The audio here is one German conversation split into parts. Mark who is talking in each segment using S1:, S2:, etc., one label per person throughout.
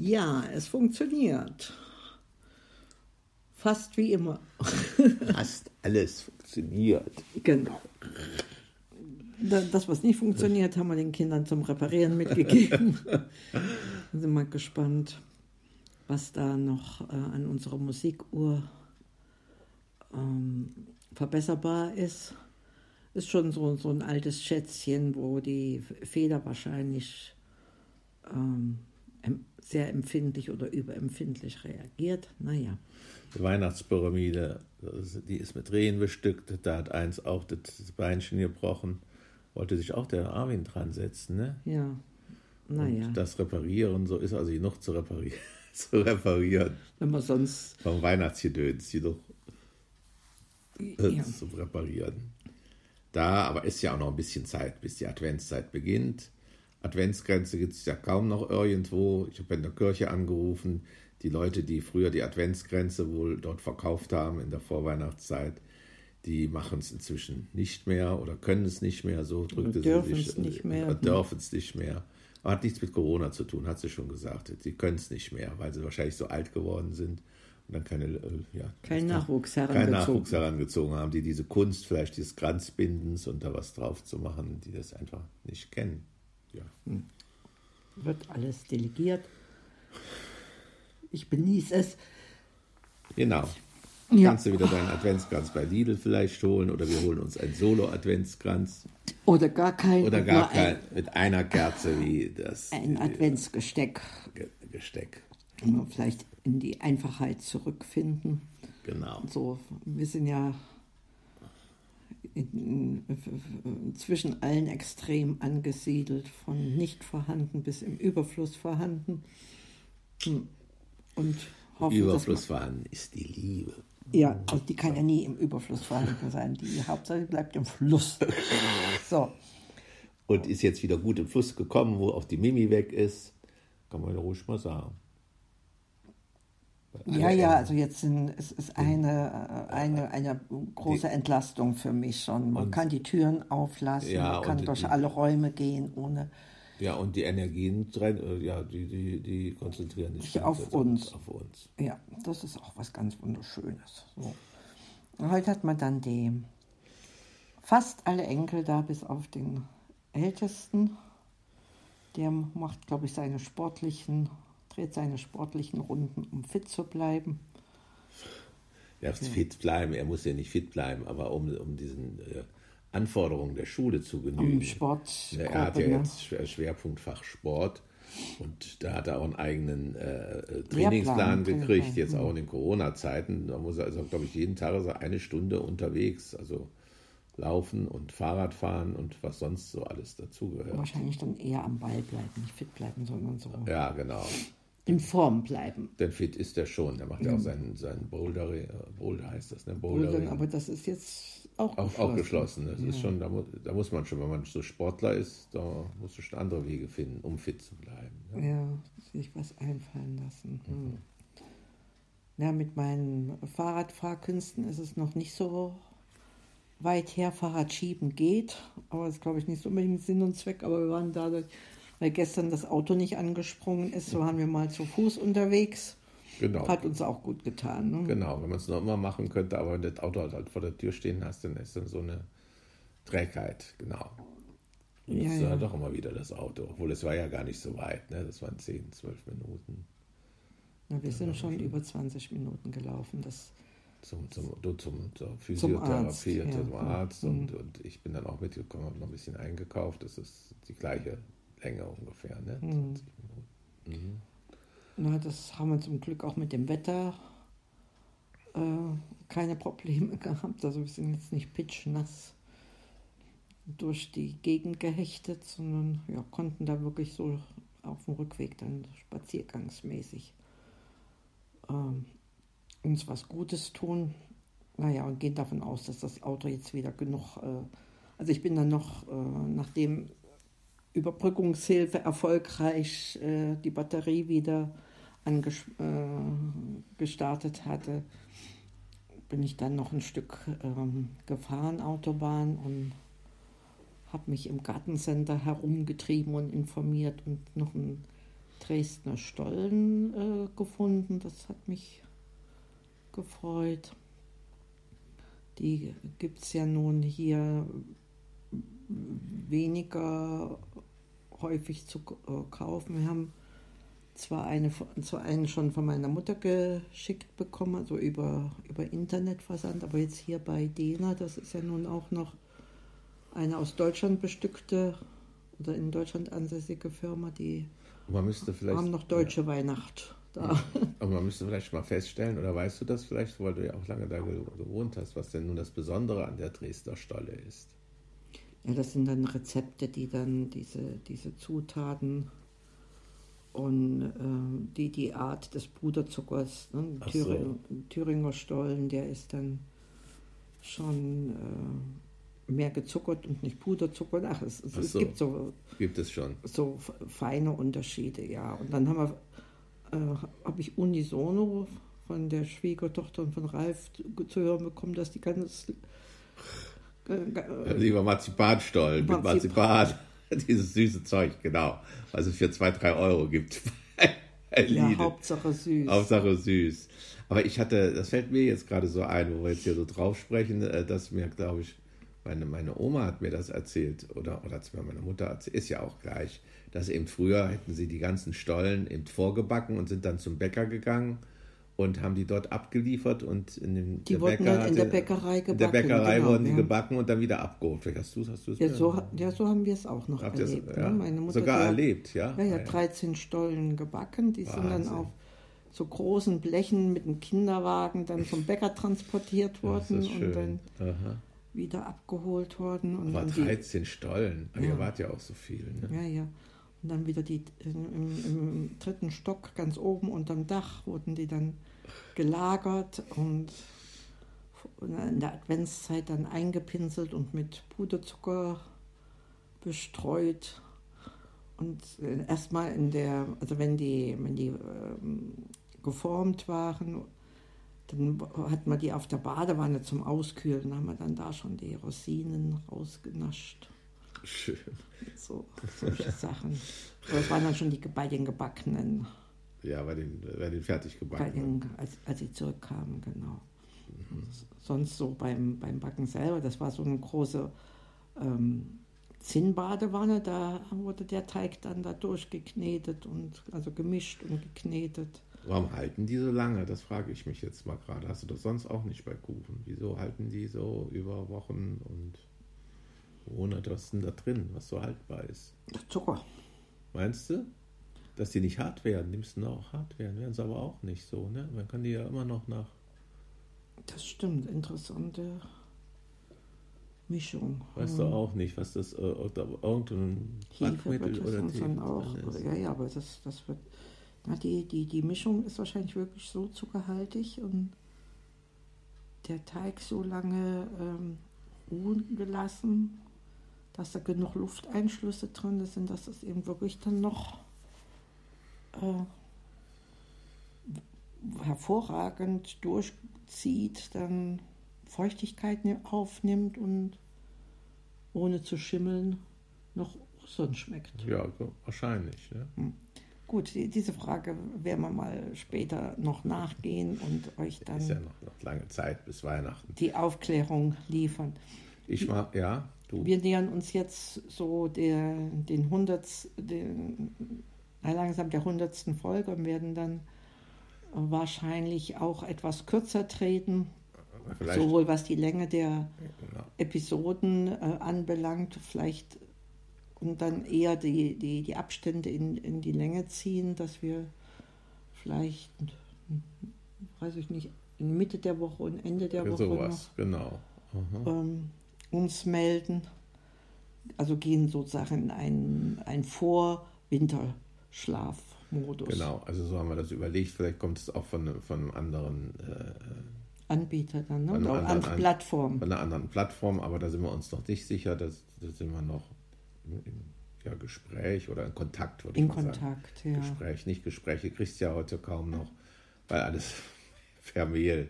S1: Ja, es funktioniert. Fast wie immer.
S2: Fast alles funktioniert.
S1: Genau. Da- Das, was nicht funktioniert, haben wir den Kindern zum Reparieren mitgegeben. sind mal gespannt, was da noch äh, an unserer Musikuhr ähm, verbesserbar ist. Ist schon so, so ein altes Schätzchen, wo die Feder wahrscheinlich ähm, sehr empfindlich oder überempfindlich reagiert. Naja,
S2: Die Weihnachtspyramide, das- die ist mit Rehen bestückt. Da hat eins auch das Beinchen gebrochen. Wollte sich auch der Armin dran setzen, ne?
S1: ja, naja.
S2: Und das Reparieren, so ist also genug zu reparieren. zu reparieren.
S1: Wenn man sonst
S2: Vom Weihnachtsgedöns, jedoch
S1: ja,
S2: zu reparieren. Da, aber ist ja auch noch ein bisschen Zeit, bis die Adventszeit beginnt. Adventsgrenze gibt es ja kaum noch irgendwo. Ich habe in der Kirche angerufen, die Leute, die früher die Adventsgrenze wohl dort verkauft haben in der Vorweihnachtszeit, die machen es inzwischen nicht mehr oder können es nicht mehr, so drückte sie sich.
S1: es nicht mehr.
S2: Oder dürfen es nicht mehr. Aber hat nichts mit Corona zu tun, hat sie schon gesagt. Sie können es nicht mehr, weil sie wahrscheinlich so alt geworden sind und dann keine, äh, ja,
S1: kein Nachwuchs herangezogen.
S2: Nachwuchs herangezogen haben, die diese Kunst vielleicht des Kranzbindens und da was drauf zu machen, die das einfach nicht kennen. Ja.
S1: Wird alles delegiert. Ich genieße es.
S2: Genau.
S1: Ja.
S2: Kannst du wieder deinen Adventskranz bei Lidl vielleicht holen oder wir holen uns einen Solo-Adventskranz
S1: Oder gar kein.
S2: oder gar
S1: ein,
S2: kein, mit einer Kerze wie das
S1: ein Adventsgesteck.
S2: Ge- Gesteck.
S1: Immer Vielleicht in die Einfachheit zurückfinden.
S2: Genau.
S1: So, wir sind ja zwischen allen Extremen angesiedelt, von nicht vorhanden bis im Überfluss vorhanden. Und hoffen,
S2: Überfluss vorhanden ist die Liebe.
S1: ja, also die kann ja nie im Überfluss vorhanden sein. Die Hauptsache bleibt im Fluss. So,
S2: Und ist jetzt wieder gut im Fluss gekommen, wo auch die Mimi weg ist. Kann man ja ruhig mal sagen.
S1: Ja, ja, also jetzt sind, es ist eine, äh, eine, eine große Entlastung für mich schon. Man kann die Türen auflassen,
S2: Ja,
S1: man kann durch
S2: die-
S1: alle Räume gehen, ohne
S2: Ja, und die Energien, drin, äh, ja, die, die, die konzentrieren sich
S1: auf
S2: jetzt
S1: uns.
S2: Auf uns.
S1: Ja, das ist auch was ganz Wunderschönes. So. Heute hat man dann die fast alle Enkel da, bis auf den Ältesten. Der macht, glaube ich, seine sportlichen, dreht seine sportlichen Runden, um fit zu bleiben.
S2: Er muss fit bleiben, er muss ja nicht fit bleiben, aber um, um diesen äh, Anforderungen der Schule zu genügen.
S1: Um Sport.
S2: Ja, er hat ja jetzt Schwer- Schwerpunktfach Sport und da hat er auch einen eigenen äh, äh, Trainingsplan gekriegt, jetzt auch in den Corona-Zeiten. Da muss er also, glaube ich, jeden Tag er eine Stunde unterwegs, also laufen und Fahrrad fahren und was sonst so alles dazugehört.
S1: Wahrscheinlich dann eher am Ball bleiben, nicht fit bleiben, sondern so
S2: Ja, genau.
S1: In Form bleiben.
S2: Denn fit ist er schon. Der macht ja auch seinen, seinen Boulder, äh, Boulder heißt das, ne? Bouldering.
S1: aber das ist jetzt auch,
S2: Auch, auch geschlossen. Das ist schon, da, mu da muss man schon, wenn man so Sportler ist, da musst du schon andere Wege finden, um fit zu bleiben. Ne?
S1: Ja, sich was einfallen lassen. Hm. Ja, mit meinen Fahrradfahrkünsten ist es noch nicht so weit her. Fahrrad schieben geht, aber das ist, glaube ich, nicht so unbedingt Sinn und Zweck. Aber wir waren da, weil gestern das Auto nicht angesprungen ist, so waren wir mal zu Fuß unterwegs.
S2: Genau.
S1: Hat uns auch gut getan. Ne?
S2: Genau, wenn man es noch immer machen könnte, aber wenn das Auto halt, halt vor der Tür stehen hast, dann ist dann so eine Trägheit, genau. Und
S1: Ja,
S2: das ist
S1: ja.
S2: ja doch immer wieder das Auto, obwohl es war ja gar nicht so weit, ne? das waren 10, 12 Minuten
S1: Na, wir sind schon über 20 Minuten gelaufen. Das,
S2: zum, zum, du zum, zur Physiotherapie,
S1: Arzt,
S2: zum
S1: ja.
S2: Arzt
S1: Mhm.
S2: und, und ich bin dann auch mitgekommen, habe noch ein bisschen eingekauft, das ist die gleiche Länge ungefähr, ne?
S1: Mhm.
S2: 20 Minuten.
S1: na, das haben wir zum Glück auch mit dem Wetter äh, keine Probleme gehabt. Also wir sind jetzt nicht pitschnass durch die Gegend gehechtet, sondern ja, konnten da wirklich so auf dem Rückweg dann spaziergangsmäßig ähm, uns was Gutes tun. Naja, und gehen davon aus, dass das Auto jetzt wieder genug, äh, also ich bin dann noch, äh, nachdem Überbrückungshilfe erfolgreich äh, die Batterie wieder äh, gestartet hatte, bin ich dann noch ein Stück ähm, gefahren, Autobahn, und habe mich im Gartencenter herumgetrieben und informiert und noch ein Dresdner Stollen äh, gefunden. Das hat mich gefreut. Die gibt es ja nun hier weniger häufig zu äh, kaufen. Wir haben zwar eine, zwar einen schon von meiner Mutter geschickt bekommen, also über, über Internetversand, aber jetzt hier bei Dena, das ist ja nun auch noch eine aus Deutschland bestückte oder in Deutschland ansässige Firma, die haben noch deutsche ja. Weihnacht da.
S2: Aber man müsste vielleicht mal feststellen, oder weißt du das vielleicht, weil du ja auch lange da gewohnt hast, was denn nun das Besondere an der Dresdner Stolle ist?
S1: Ja, das sind dann Rezepte, die dann diese, diese Zutaten und äh, die, die Art des Puderzuckers, ne? Thüringer, so. Thüringer Stollen, der ist dann schon äh, mehr gezuckert und nicht Puderzucker. Ach, es, Ach es
S2: so.
S1: gibt so
S2: gibt es schon
S1: so feine Unterschiede, ja. Und dann haben wir, äh, habe ich unisono von der Schwiegertochter und von Ralf zu hören bekommen, dass die ganz
S2: äh, Lieber Marzipanstollen Marzip mit Marzipan. Dieses süße Zeug, genau. Was es für zwei, drei Euro gibt.
S1: ja, Hauptsache süß.
S2: Hauptsache süß. Aber ich hatte, das fällt mir jetzt gerade so ein, wo wir jetzt hier so drauf sprechen, äh, dass mir, glaube ich, meine, meine Oma hat mir das erzählt, oder, oder hat es mir meine Mutter erzählt, ist ja auch gleich, dass eben früher hätten sie die ganzen Stollen eben vorgebacken und sind dann zum Bäcker gegangen und haben die dort abgeliefert und in dem
S1: die der wurden Bäcker in der Bäckerei gebacken.
S2: In der Bäckerei genau, wurden die ja. gebacken und dann wieder abgeholt. Vielleicht hast du es hast
S1: ja, so, ja, so haben wir es auch noch Habt erlebt.
S2: Ja, ne? Meine Mutter sogar erlebt, ja?
S1: Ja, ja, 13 Stollen gebacken. Die Wahnsinn. sind dann auf so großen Blechen mit einem Kinderwagen dann zum Bäcker transportiert worden und dann Aha. wieder abgeholt worden. Und
S2: Aber 13 die, Stollen, ja. ihr wart ja auch so viel. Ne?
S1: Ja, ja. Und dann wieder die im, im, dritten Stock ganz oben unterm Dach wurden die dann gelagert und in der Adventszeit dann eingepinselt und mit Puderzucker bestreut. Und äh, erstmal in der, also wenn die, wenn die ähm, geformt waren, dann hat man die auf der Badewanne zum Auskühlen, haben wir dann da schon die Rosinen rausgenascht.
S2: Schön.
S1: So, solche Sachen. Aber es waren dann schon die bei den gebackenen.
S2: Ja, bei den, bei den fertig
S1: gebackenen. als, als sie zurückkamen, genau. Mhm. Sonst so beim, beim Backen selber, das war so eine große ähm, Zinnbadewanne, da wurde der Teig dann da durchgeknetet und also gemischt und geknetet.
S2: Warum halten die so lange? Das frage ich mich jetzt mal gerade. Hast du das sonst auch nicht bei Kuchen? Wieso halten die so über Wochen und ohne das denn da drin, was so haltbar ist?
S1: Zucker.
S2: Meinst du? Dass die nicht hart werden? Die müssten auch hart werden, werden sie aber auch nicht so, ne? Man kann die ja immer noch nach.
S1: Das stimmt, interessante Mischung.
S2: Weißt du hm. auch nicht, was das äh, irgendein
S1: Backmittel oder Hefe auch. Ist. Ja, ja, aber das, das wird. Na, die, die, die Mischung ist wahrscheinlich wirklich so zuckerhaltig und der Teig so lange ähm, ruhen gelassen, dass da genug Lufteinschlüsse drin sind, dass es eben wirklich dann noch äh, hervorragend durchzieht, dann Feuchtigkeit ne-, aufnimmt und ohne zu schimmeln noch sonst schmeckt.
S2: Ja, wahrscheinlich. Ja. Hm.
S1: Gut, die, diese Frage werden wir mal später noch nachgehen und euch dann.
S2: Ist ja noch, noch lange Zeit bis Weihnachten.
S1: Die Aufklärung liefern.
S2: Ich mag, ja.
S1: Du. Wir nähern uns jetzt so der, den 100, den, langsam der 100. Folge und werden dann wahrscheinlich auch etwas kürzer treten. Vielleicht. Sowohl was die Länge der genau. Episoden äh, anbelangt, vielleicht und dann eher die, die, die Abstände in, in die Länge ziehen, dass wir vielleicht, weiß ich nicht, in Mitte der Woche und Ende der Woche
S2: sowas, noch, genau.
S1: ähm, uns melden. Also gehen sozusagen in einen, einen Vor-Winterschlafmodus.
S2: Genau, also so haben wir das überlegt. Vielleicht kommt es auch von, von einem anderen äh,
S1: Anbieter dann, ne? Oder anderen, andere Plattform.
S2: Von einer anderen Plattform, aber da sind wir uns noch nicht sicher. Da sind wir noch im ja, Gespräch oder in Kontakt,
S1: würde in ich mal Kontakt,
S2: sagen. Ja. Gespräch, nicht Gespräche, kriegst du ja heute kaum noch, weil alles per Mail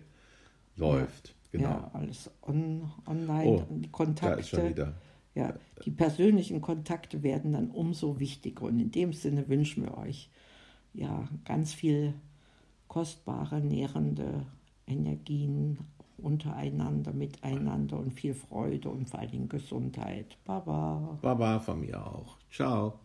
S2: läuft. Ja, Genau.
S1: Ja, alles on, online,
S2: oh, die Kontakte.
S1: Ja, die persönlichen Kontakte werden dann umso wichtiger. Und in dem Sinne wünschen wir euch ja ganz viel kostbare, nährende Energien untereinander, miteinander und viel Freude und vor allen Dingen Gesundheit. Baba.
S2: Baba von mir auch. Ciao.